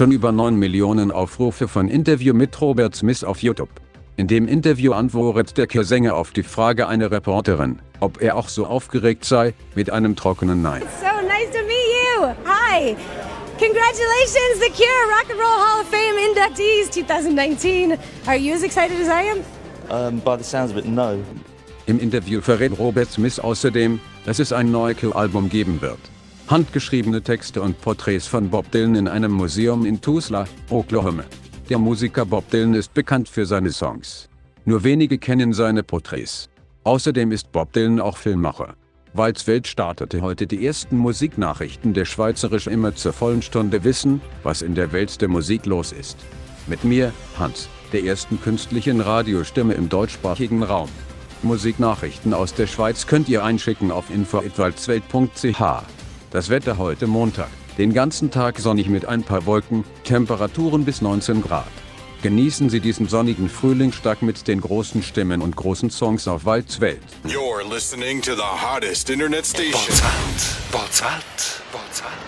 Schon über 9 Millionen Aufrufe von Interview mit Robert Smith auf YouTube. In dem Interview antwortet der Chorsänger auf die Frage einer Reporterin, ob er auch so aufgeregt sei, mit einem trockenen Nein. So nice to meet you. Hi. Congratulations, the Cure Rock and Roll Hall of Fame inductees 2019. Are you as excited as I am? Um, by the sounds of it, no. Im Interview verrät Robert Smith außerdem, dass es ein Neukill-Album geben wird. Handgeschriebene Texte und Porträts von Bob Dylan in einem Museum in Tulsa, Oklahoma. Der Musiker Bob Dylan ist bekannt für seine Songs. Nur wenige kennen seine Porträts. Außerdem ist Bob Dylan auch Filmmacher. Walzwelt startete heute die ersten Musiknachrichten der Schweizerisch immer zur vollen Stunde wissen, was in der Welt der Musik los ist. Mit mir, Hans, der ersten künstlichen Radiostimme im deutschsprachigen Raum. Musiknachrichten aus der Schweiz könnt ihr einschicken auf info.walzwelt.ch. Das Wetter heute Montag. Den ganzen Tag sonnig mit ein paar Wolken, Temperaturen bis 19 Grad. Genießen Sie diesen sonnigen Frühlingstag mit den großen Stimmen und großen Songs auf Walzwelt. You're listening to the hottest internet station. Botswelt, Botswelt, Botswelt.